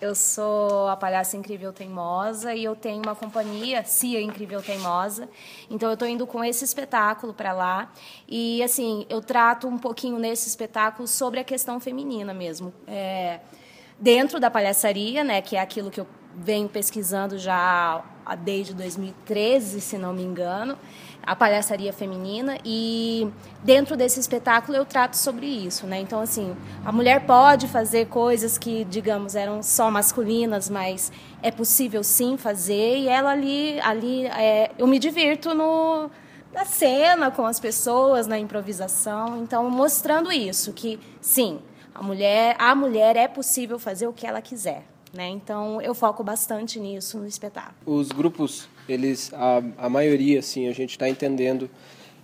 Eu sou a palhaça Incrível Teimosa e eu tenho uma companhia, Cia Incrível Teimosa. Então eu estou indo com esse espetáculo para lá e assim eu trato um pouquinho nesse espetáculo sobre a questão feminina mesmo, é, dentro da palhaçaria, né, que é aquilo que eu venho pesquisando já desde 2013, se não me engano a palhaçaria feminina e dentro desse espetáculo eu trato sobre isso, né? Então assim, a mulher pode fazer coisas que, digamos, eram só masculinas, mas é possível sim fazer e ela ali, ali é, eu me divirto no na cena com as pessoas, na improvisação, então mostrando isso que sim, a mulher, a mulher é possível fazer o que ela quiser. Né? Então eu foco bastante nisso no espetáculo. Os grupos, eles, a, a maioria, assim, a gente está entendendo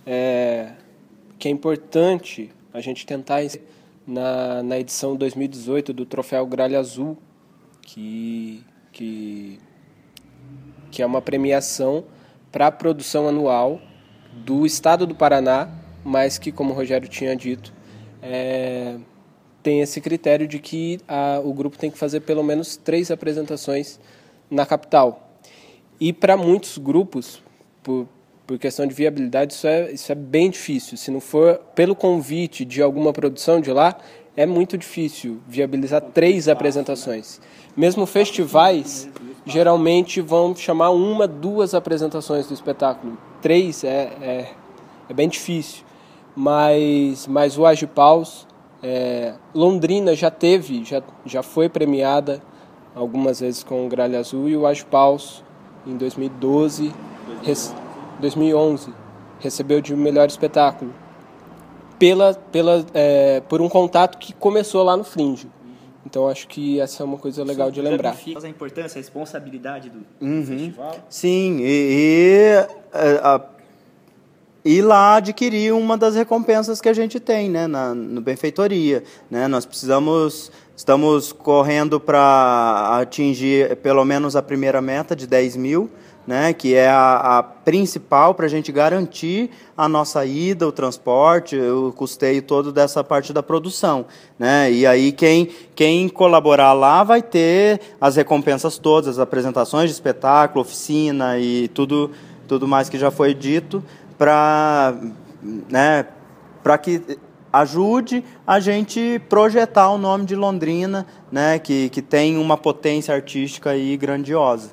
é, que é importante a gente tentar na, na edição 2018 do Troféu Gralha Azul, que, que, que é uma premiação para a produção anual do Estado do Paraná, mas que, como o Rogério tinha dito, é, tem esse critério de que a, o grupo tem que fazer pelo menos três apresentações na capital. E para muitos grupos, por, por questão de viabilidade, isso é, isso é bem difícil. Se não for pelo convite de alguma produção de lá, é muito difícil viabilizar três apresentações. Mesmo festivais, geralmente vão chamar uma, duas apresentações do espetáculo. Três é, é, é bem difícil. Mas, mas o Agipaus é, Londrina já teve, já, já foi premiada algumas vezes com o Gralha Azul e o Paus em 2012, 2011. 2011 recebeu de melhor espetáculo pela, pela, é, por um contato que começou lá no Fringe. Então acho que essa é uma coisa legal de lembrar. A importância, a responsabilidade do, uhum. festival. Sim, e, e a, e lá adquirir uma das recompensas que a gente tem né, na, no Benfeitoria. Né? Nós precisamos, estamos correndo para atingir pelo menos a primeira meta de 10 mil, né, que é a, a principal para a gente garantir a nossa ida, o transporte, o custeio todo dessa parte da produção. Né? E aí quem, quem colaborar lá vai ter as recompensas todas, as apresentações de espetáculo, oficina e tudo, tudo mais que já foi dito para né, que ajude a gente projetar o nome de Londrina, né, que, que tem uma potência artística aí grandiosa.